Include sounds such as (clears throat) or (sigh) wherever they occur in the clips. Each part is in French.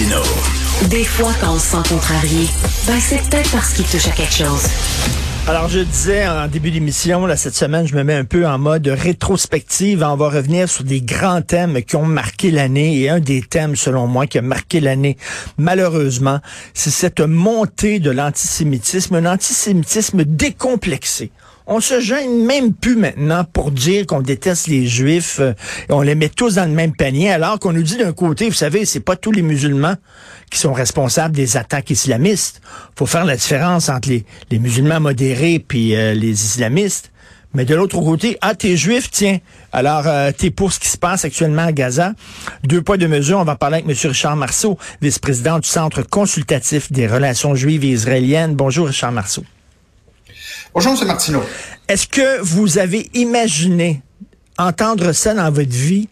Martino. Des fois, quand on se sent contrarié, ben c'est peut-être parce qu'il touche à quelque chose. Alors, je disais en début d'émission, là, cette semaine, je me mets un peu en mode rétrospective. On va revenir sur des grands thèmes qui ont marqué l'année. Et un des thèmes, selon moi, qui a marqué l'année, malheureusement, c'est cette montée de l'antisémitisme, un antisémitisme décomplexé. On se gêne même plus maintenant pour dire qu'on déteste les juifs euh, et on les met tous dans le même panier, alors qu'on nous dit d'un côté, vous savez, c'est pas tous les musulmans qui sont responsables des attaques islamistes. Faut faire la différence entre les, les musulmans modérés puis euh, les islamistes. Mais de l'autre côté, ah, t'es juif, tiens. Alors, euh, t'es pour ce qui se passe actuellement à Gaza. Deux poids, deux mesures. On va parler avec M. Richard Marceau, vice-président du Centre consultatif des relations juives et israéliennes. Bonjour, Richard Marceau. Bonjour, M. Martineau. Est-ce que vous avez imaginé entendre ça dans votre vie?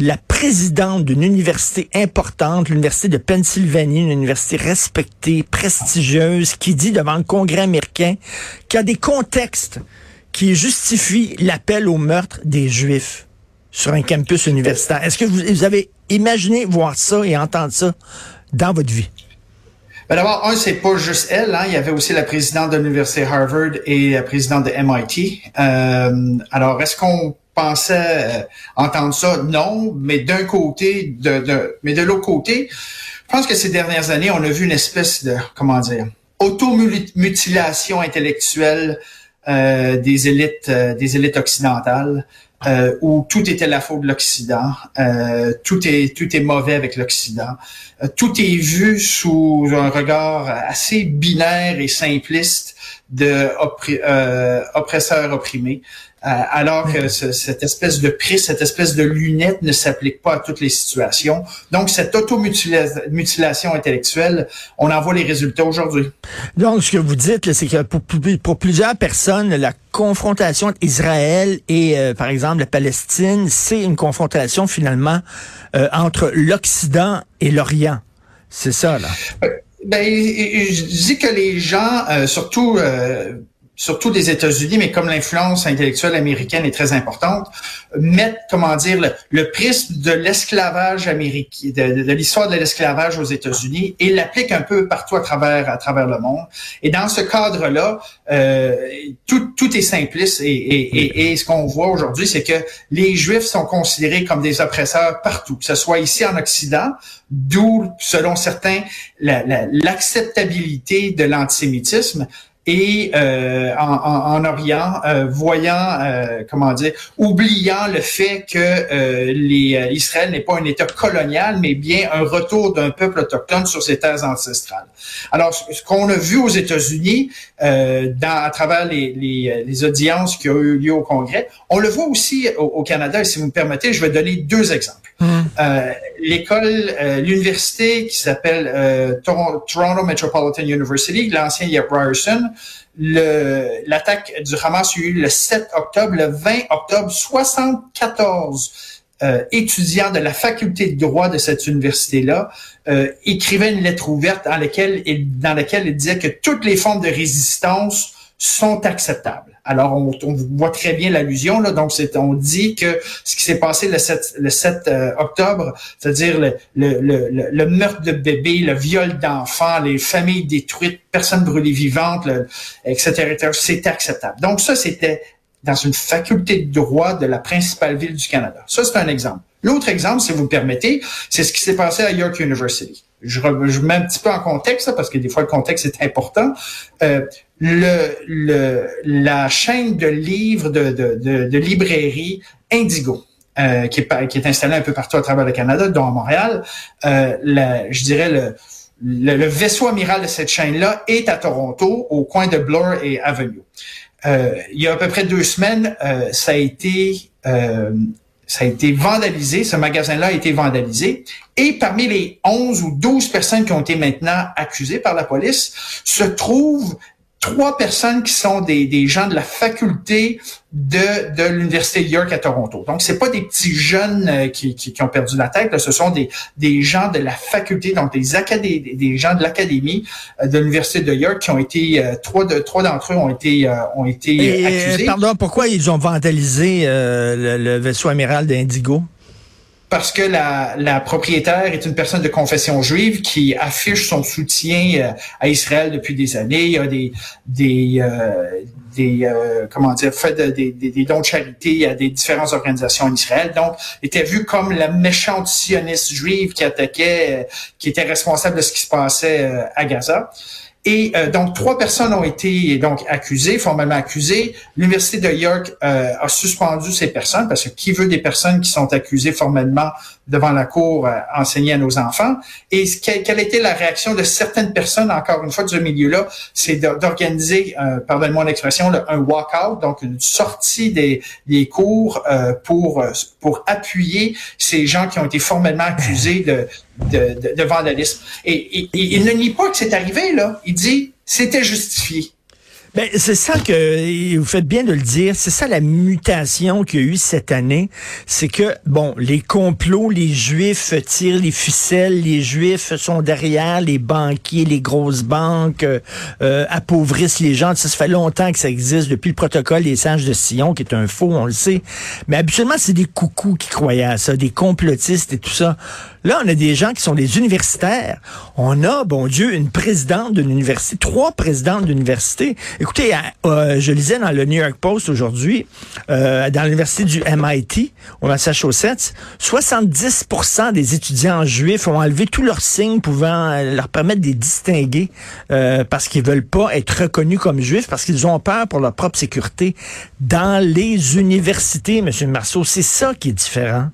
La présidente d'une université importante, l'université de Pennsylvanie, une université respectée, prestigieuse, qui dit devant le Congrès américain qu'il y a des contextes qui justifient l'appel au meurtre des Juifs sur un campus universitaire? Est-ce que vous avez imaginé voir ça et entendre ça dans votre vie? Ben D'abord, un, c'est pas juste elle. Hein. Il y avait aussi la présidente de l'université Harvard et la présidente de MIT. Euh, alors, est-ce qu'on pensait euh, entendre ça? Non, mais d'un côté, de, de, mais de l'autre côté, je pense que ces dernières années, on a vu une espèce de, comment dire, automutilation intellectuelle des élites, euh, des élites occidentales euh, où tout était la faute de l'Occident, euh, tout est tout est mauvais avec l'Occident, euh, tout est vu sous un regard assez binaire et simpliste de euh, oppresseur opprimé. Euh, alors que ce, cette espèce de prisme, cette espèce de lunette ne s'applique pas à toutes les situations. Donc, cette automutilation intellectuelle, on en voit les résultats aujourd'hui. Donc, ce que vous dites, c'est que pour, pour, plusieurs personnes, la confrontation entre Israël et, euh, par exemple, la Palestine, c'est une confrontation finalement euh, entre l'Occident et l'Orient. C'est ça, là. Ben, je dis que les gens, surtout surtout des États-Unis, mais comme l'influence intellectuelle américaine est très importante, mettent, comment dire, le, prisme de l'esclavage américain, de, l'histoire de l'esclavage aux États-Unis et l'appliquent un peu partout à travers à travers le monde. Et dans ce cadre-là, euh, tout, tout est simpliste et, et, et, ce qu'on voit aujourd'hui, c'est que les Juifs sont considérés comme des oppresseurs partout, que ce soit ici en Occident, d'où, selon certains, l'acceptabilité de l'antisémitisme, et euh, en, en, Orient, euh, voyant, euh, comment dire, oubliant le fait que euh, les, Israël n'est pas un État colonial, mais bien un retour d'un peuple autochtone sur ses terres ancestrales. Alors, ce qu'on a vu aux États-Unis, dans, à travers les, les, les, audiences qui ont eu lieu au Congrès, on le voit aussi au, au Canada. Et si vous me permettez, je vais donner deux exemples. Euh, l'école, euh, l'université qui s'appelle euh, Toronto Metropolitan University, l'ancien Yale Ryerson, l'attaque du Hamas a eu le 7 octobre, le 20 octobre, 74 étudiants de la faculté de droit de cette université-là écrivaient une lettre ouverte dans laquelle, dans laquelle ils disaient que toutes les formes de résistance sont acceptables. Alors, on, voit très bien l'allusion. Là. Donc, c'est, on dit que ce qui s'est passé le 7, le 7 euh, octobre, c'est-à-dire le, le, meurtre de bébés, le viol d'enfants, les familles détruites, personnes brûlées vivantes, etc., etc., c'est acceptable. Donc, ça, c'était dans une faculté de droit de la principale ville du Canada. Ça, c'est un exemple. L'autre exemple, si vous me permettez, c'est ce qui s'est passé à York University. Je, je mets un petit peu en contexte, parce que des fois, le contexte est important. Euh, le, le, la chaîne de livres de, de, de, de librairie Indigo. Euh, qui, est, qui est installée un peu partout à travers le Canada, dont à Montréal. Euh, je dirais le, le, vaisseau amiral de cette chaîne-là est à Toronto, au coin de Bloor et Avenue. Euh, il y a à peu près deux semaines, euh, ça a été euh, ça a été vandalisé, ce magasin-là a été vandalisé, et parmi les 11 ou 12 personnes qui ont été maintenant accusées par la police, se trouvent trois personnes qui sont des, des gens de la faculté de, de l'Université de York à Toronto. Donc, c'est pas des petits jeunes euh, qui, qui, qui, ont perdu la tête, ce sont des, des gens de la faculté, donc des, des gens de l'académie euh, de l'Université de York qui ont été, euh, trois, de, trois d'entre eux ont été, ont été accusés. Pardon, pourquoi ils ont vandalisé le, le vaisseau amiral d'Indigo? Parce que la, la, propriétaire est une personne de confession juive qui affiche son soutien euh, à Israël depuis des années. Il y a des des euh, des euh, comment dire fait des, des, dons de charité à des différentes organisations en Israël. Donc, était vu comme la méchante sioniste juive qui attaquait, qui était responsable de ce qui se passait à Gaza. Et euh, donc, trois personnes ont été donc accusées, formellement accusées. L'Université de York euh, a suspendu ces personnes parce que qui veut des personnes qui sont accusées formellement devant la cour euh, enseigner à nos enfants? Et quelle, était la réaction de certaines personnes, encore une fois, de ce milieu-là? C'est d'organiser, euh, pardonnez-moi l'expression, un walk-out, donc une sortie des, des cours pour, pour appuyer ces gens qui ont été formellement accusés de, de, de, vandalisme. Et, il ne nie pas que c'est arrivé, là. Il dit c'était justifié. Ben, c'est ça que vous faites bien de le dire. C'est ça la mutation qu'il y a eu cette année. C'est que, bon, les complots, les juifs tirent les ficelles, les juifs sont derrière, les banquiers, les grosses banques euh, appauvrissent les gens. Ça, ça fait longtemps que ça existe depuis le protocole des sages de Sion, qui est un faux, on le sait. Mais habituellement, c'est des coucous qui croyaient à ça, des complotistes et tout ça. Là, on a des gens qui sont des universitaires. On a, bon Dieu, une présidente d'une université, trois présidentes d'université. Écoutez, euh, je lisais dans le New York Post aujourd'hui, euh, dans l'université du MIT, au Massachusetts, 70% des étudiants juifs ont enlevé tous leurs signes pouvant euh, leur permettre de les distinguer parce qu'ils veulent pas être reconnus comme juifs, parce qu'ils ont peur pour leur propre sécurité. Dans les universités, M. Marceau, c'est ça qui est différent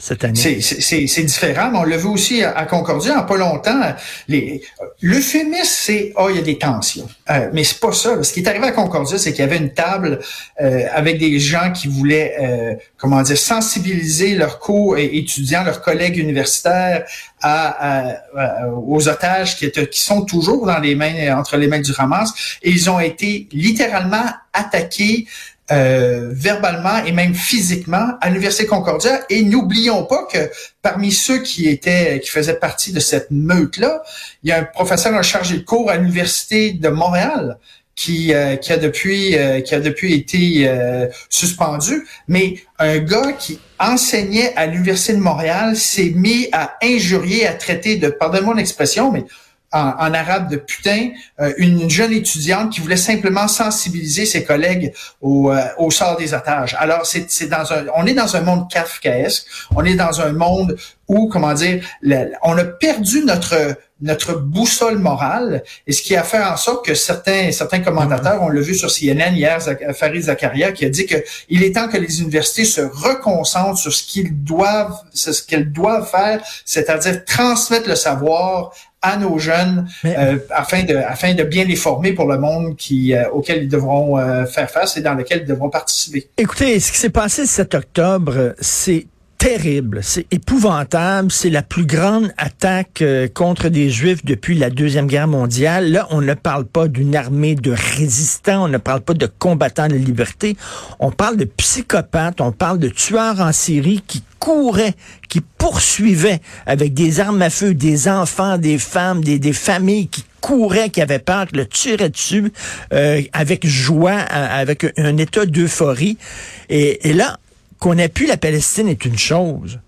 cette année. C'est différent, mais on l'a vu aussi à, Concordia en pas longtemps. L'euphémisme, c'est oh, il y a des tensions. Euh, mais c'est pas ça. Ce qui est arrivé à Concordia, c'est qu'il y avait une table euh, avec des gens qui voulaient, euh, comment dire, sensibiliser leurs co-étudiants, leurs collègues universitaires à, aux otages qui, qui sont toujours dans les mains, entre les mains du Hamas. Et ils ont été littéralement attaqués euh, verbalement et même physiquement à l'Université Concordia. Et n'oublions pas que parmi ceux qui étaient, qui faisaient partie de cette meute-là, il y a un professeur en chargé de cours à l'Université de Montréal qui, euh, qui a depuis euh, qui a depuis été suspendu, mais un gars qui enseignait à l'université de Montréal s'est mis à injurier, à traiter de, pardonnez-moi l'expression, mais en, arabe de putain, euh, une jeune étudiante qui voulait simplement sensibiliser ses collègues au, euh, au sort des otages. Alors, c'est dans un, on est dans un monde kafkaesque, on est dans un monde où, comment dire, on a perdu notre notre boussole morale, et ce qui a fait en sorte que certains certains commentateurs, on l'a vu sur CNN hier, Farid Zakaria, qui a dit que il est temps que les universités se reconcentrent sur ce qu'ils doivent, ce qu'elles doivent faire, c'est-à-dire transmettre le savoir à nos jeunes euh, afin de afin de bien les former pour le monde qui euh, auquel ils devront euh, faire face et dans lequel ils devront participer. Écoutez, ce qui s'est passé le 7 octobre, c'est terrible, c'est épouvantable, c'est la plus grande attaque contre des Juifs depuis la Deuxième Guerre mondiale. Là, on ne parle pas d'une armée de résistants, on ne parle pas de combattants de liberté, on parle de psychopathes, on parle de tueurs en série qui couraient, qui poursuivaient avec des armes à feu des enfants, des femmes, des, familles qui couraient, qui avaient peur, qui le tueraient dessus euh, avec joie, avec un état d'euphorie. Et, et là, qu'on pu la Palestine est une chose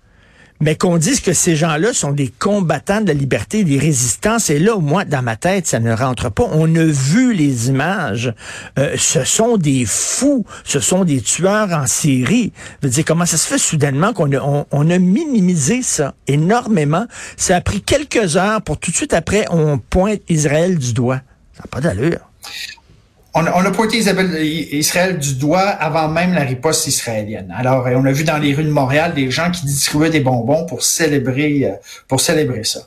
mais qu'on dise que ces gens-là sont des combattants de la liberté, des résistants, c'est là, moi, dans ma tête, ça ne rentre pas. On a vu les images. Euh, ce sont des fous, ce sont des tueurs en série. Je veux dire, comment ça se fait soudainement qu'on a, on, a minimisé ça énormément? Ça a pris quelques heures pour tout de suite après, on pointe Israël du doigt. Ça n'a pas d'allure on, a pointé Israël du doigt avant même la riposte israélienne. Alors, on a vu dans les rues de Montréal des gens qui distribuaient des bonbons pour célébrer, euh, pour célébrer ça.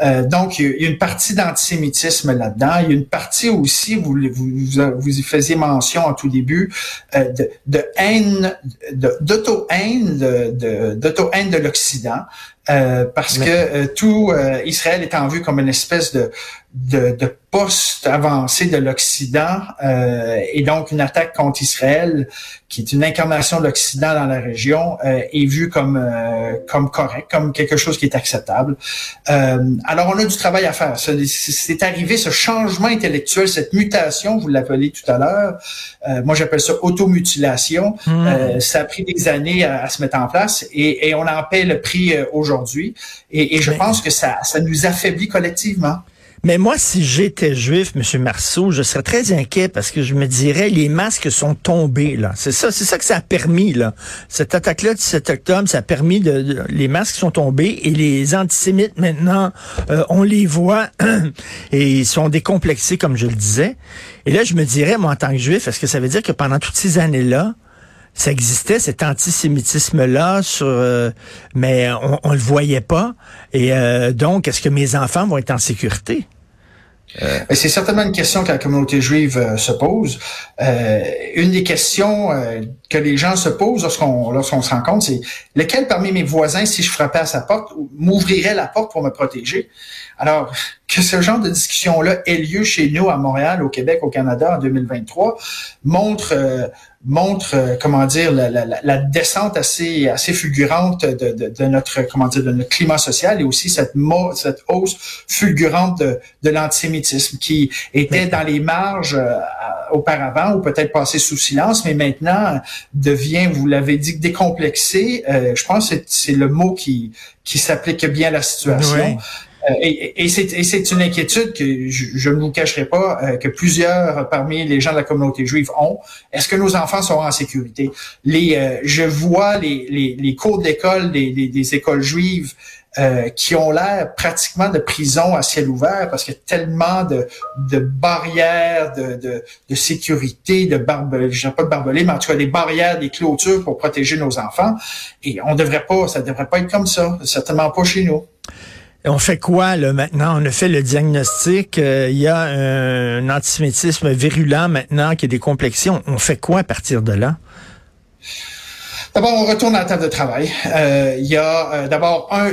Euh, donc, il y a une partie d'antisémitisme là-dedans. Il y a une partie aussi, vous, vous, vous y faisiez mention en tout début, euh, de, de, haine, d'auto-haine, de, d'auto-haine de l'Occident. Parce que tout Israël est en vue comme une espèce de de, de post-avancée de l'Occident euh, et donc une attaque contre Israël, qui est une incarnation de l'Occident dans la région, euh, est vue comme euh, comme correct, comme quelque chose qui est acceptable. Euh, alors on a du travail à faire. C'est arrivé ce changement intellectuel, cette mutation, vous l'appelez tout à l'heure. Euh, moi j'appelle ça automutilation. Mmh. ça a pris des années à, se mettre en place et, et, on en paie le prix aujourd'hui. Et, et je pense que ça ça nous affaiblit collectivement. Mais moi, si j'étais juif, M. Marceau, je serais très inquiet parce que je me dirais, les masques sont tombés, là. C'est ça, c'est ça que ça a permis, là. Cette attaque-là du 7 octobre, ça a permis de, les masques sont tombés et les antisémites, maintenant, euh, on les voit (clears throat) et ils sont décomplexés, comme je le disais. Et là, je me dirais, moi, en tant que juif, est-ce que ça veut dire que pendant toutes ces années-là, ça existait cet antisémitisme-là, sur, euh, mais on, on le voyait pas. Et euh, donc, est-ce que mes enfants vont être en sécurité? Euh. C'est certainement une question que la communauté juive se pose. une des questions que les gens se posent lorsqu'on lorsqu'on se rencontre, c'est lequel parmi mes voisins, si je frappais à sa porte, m'ouvrirait la porte pour me protéger? Alors que ce genre de discussion-là ait lieu chez nous à Montréal, au Québec, au Canada en 2023 montre montre, euh, comment dire, la, la, la, descente assez assez fulgurante de, de, de, notre comment dire de notre climat social et aussi cette cette hausse fulgurante de, de l'antisémitisme qui était dans les marges euh, auparavant ou peut-être passé sous silence, mais maintenant devient, vous l'avez dit, décomplexé. Euh, je pense que c'est le mot qui qui s'applique bien à la situation. Euh, et, et c'est une inquiétude que je, ne vous cacherai pas euh, que plusieurs parmi les gens de la communauté juive ont. Est-ce que nos enfants seront en sécurité? Les, euh, je vois les, les, les cours d'école des, des, des, écoles juives qui ont l'air pratiquement de prison à ciel ouvert parce qu'il y a tellement de, de barrières de, de, de, sécurité, de barbelés, je pas de barbelés, mais en tout cas des barrières, des clôtures pour protéger nos enfants. Et on devrait pas, ça devrait pas être comme ça, certainement pas chez nous on fait quoi là maintenant? On a fait le diagnostic. Euh, il y a un, antisémitisme virulent maintenant qui est décomplexé. on fait quoi à partir de là? D'abord, on retourne à la table de travail. Euh, il y a euh, d'abord un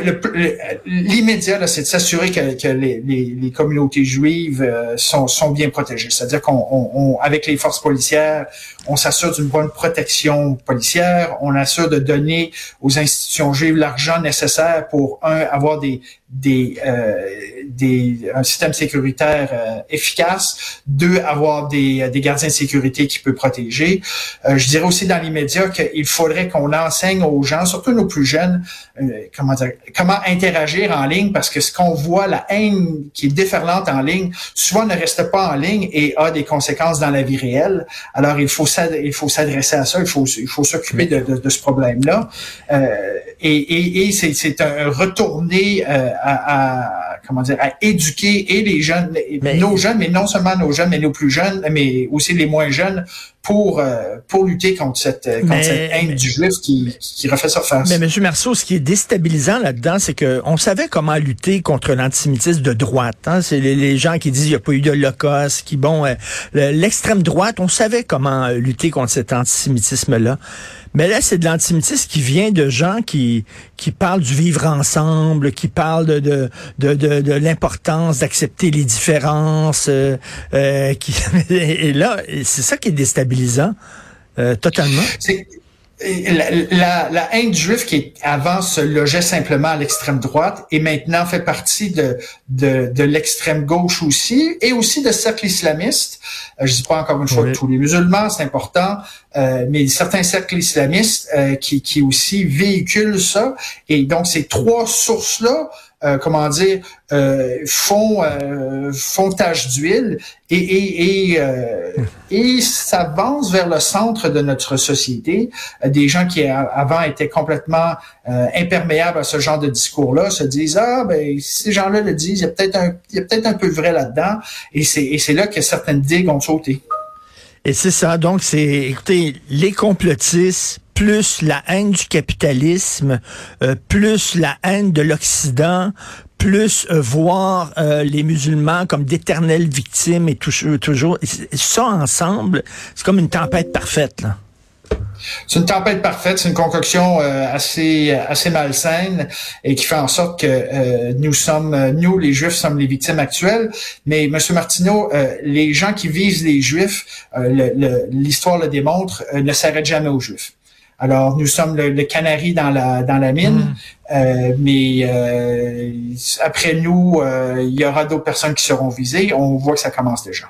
l'immédiat, c'est de s'assurer que, que les, les, les, communautés juives euh, sont, sont bien protégées. C'est-à-dire qu'on, on, avec les forces policières, on s'assure d'une bonne protection policière. On assure de donner aux institutions juives l'argent nécessaire pour un avoir des des, euh, des un système sécuritaire euh, efficace, deux avoir des, des gardiens de sécurité qui peut protéger. Euh, je dirais aussi dans l'immédiat qu'il faudrait qu'on enseigne aux gens, surtout nos plus jeunes, euh, comment dire, comment interagir en ligne parce que ce qu'on voit, la haine qui est déferlante en ligne, souvent ne reste pas en ligne et a des conséquences dans la vie réelle. Alors il faut il faut s'adresser à ça, il faut il faut s'occuper de, de, de, ce problème-là. Euh, et, et, et c'est un retourner euh, à, à, comment dire à éduquer et les jeunes, nos jeunes, mais non seulement nos jeunes, mais nos plus jeunes, mais aussi les moins jeunes pour euh, pour lutter contre cette contre cette haine du juif qui, qui refait surface. Mais M. Marceau, ce qui est déstabilisant là-dedans, c'est que on savait comment lutter contre l'antisémitisme de droite. Hein? C'est les, gens qui disent qu'il n'y a pas eu d'Holocauste, qui bon, euh, l'extrême droite, on savait comment lutter contre cet antisémitisme-là. Mais là, c'est de l'antisémitisme qui vient de gens qui, qui parlent du vivre ensemble, qui parlent de, de, de, de, l'importance d'accepter les différences. Euh, euh qui, (laughs) et là, c'est ça qui est déstabilisant euh, totalement la, la, haine juif qui avant se logeait simplement à l'extrême droite et maintenant fait partie de, de, de l'extrême gauche aussi et aussi de cercles islamistes. Euh, je dis pas encore une fois tous les musulmans, c'est important, euh, mais certains cercles islamistes euh, qui, qui aussi véhiculent ça. Et donc ces trois sources-là euh, comment dire, euh, font, euh, font tache d'huile et, et, et, euh, et s'avancent vers le centre de notre société. Des gens qui avant étaient complètement imperméables à ce genre de discours-là se disent ah ben ces gens-là le disent, il y a peut-être un, il y a peut-être un peu vrai là-dedans. Et c'est là que certaines digues ont sauté. Et c'est ça. Donc, c'est, écoutez, les complotistes, plus la haine du capitalisme, euh, plus la haine de l'Occident, plus euh, voir euh, les musulmans comme d'éternelles victimes et toujours, toujours ça ensemble, c'est comme une tempête parfaite. Là. C'est une tempête parfaite, c'est une concoction euh, assez assez malsaine et qui fait en sorte que euh, nous sommes, nous les Juifs, sommes les victimes actuelles. Mais Monsieur Martineau, euh, les gens qui visent les Juifs, l'histoire le, démontre, ne s'arrêtent jamais aux Juifs. Alors nous sommes le, canari dans la dans la mine, mm. mais après nous, il y aura d'autres personnes qui seront visées. On voit que ça commence déjà.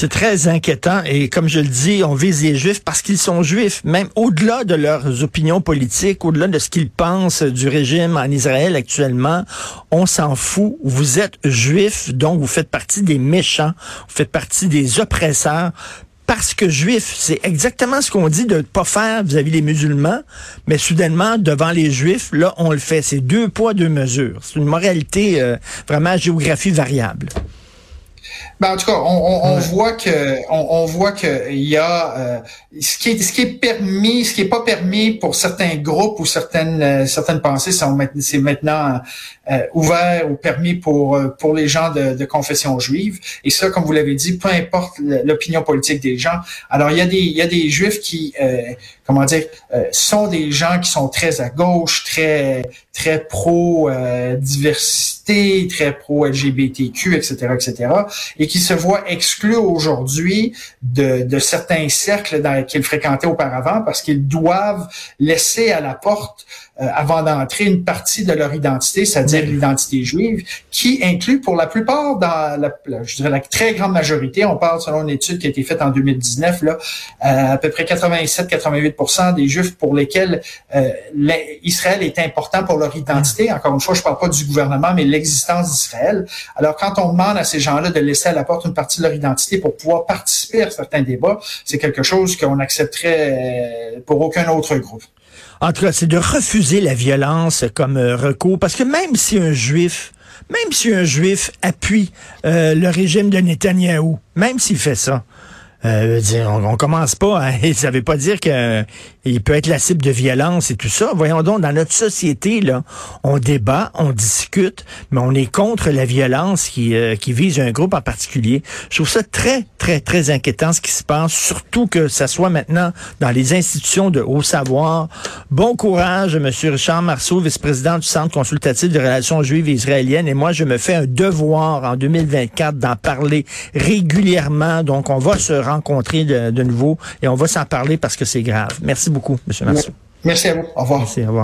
C'est très inquiétant et comme je le dis, on vise les juifs parce qu'ils sont juifs, même au-delà de leurs opinions politiques, au-delà de ce qu'ils pensent du régime en Israël actuellement, on s'en fout. Vous êtes juifs, donc vous faites partie des méchants, vous faites partie des oppresseurs. Parce que juif, c'est exactement ce qu'on dit de ne pas faire vis-à-vis des musulmans, mais soudainement, devant les juifs, là, on le fait. C'est deux poids, deux mesures. C'est une moralité euh, vraiment géographie variable. Ben, en tout cas, on, on, voit que on, on voit que il y a euh, ce qui est ce qui est permis, ce qui est pas permis pour certains groupes ou certaines euh, certaines pensées sont c'est maintenant euh, ouvert ou permis pour pour les gens de, de, confession juive. Et ça, comme vous l'avez dit, peu importe l'opinion politique des gens. Alors il y a des il y a des juifs qui comment dire sont des gens qui sont très à gauche, très très pro diversité, très pro LGBTQ, etc., etc. Et qui se voient exclus aujourd'hui de, de certains cercles qu'ils fréquentaient auparavant parce qu'ils doivent laisser à la porte avant d'entrer une partie de leur identité, c'est-à-dire l'identité juive, qui inclut pour la plupart, dans la, je dirais la très grande majorité, on parle selon une étude qui a été faite en 2019, là, euh, à peu près 87-88% des juifs pour lesquels euh, Israël est important pour leur identité. Encore une fois, je parle pas du gouvernement, mais l'existence d'Israël. Alors, quand on demande à ces gens-là de laisser à la porte une partie de leur identité pour pouvoir participer à certains débats, c'est quelque chose qu'on accepterait pour aucun autre groupe. En tout cas, c'est de refuser la violence comme euh, recours, parce que même si un juif, même si un juif appuie euh, le régime de Netanyahou, même s'il fait ça, euh, on, on, commence pas, à, (laughs) ça veut pas dire qu'il peut être la cible de violence et tout ça. Voyons donc, dans notre société, là, on débat, on discute, mais on est contre la violence qui, euh, qui vise un groupe en particulier. Je trouve ça très, très, très inquiétant ce qui se passe, surtout que ça soit maintenant dans les institutions de haut savoir. Bon courage, Monsieur Richard Marceau, vice-président du Centre consultatif des relations juives et israéliennes. Et moi, je me fais un devoir en 2024 d'en parler régulièrement. Donc, on va se rencontrer de, nouveau et on va s'en parler parce que c'est grave. Merci beaucoup, M. Marceau. Merci à vous. Au revoir. Merci, au revoir.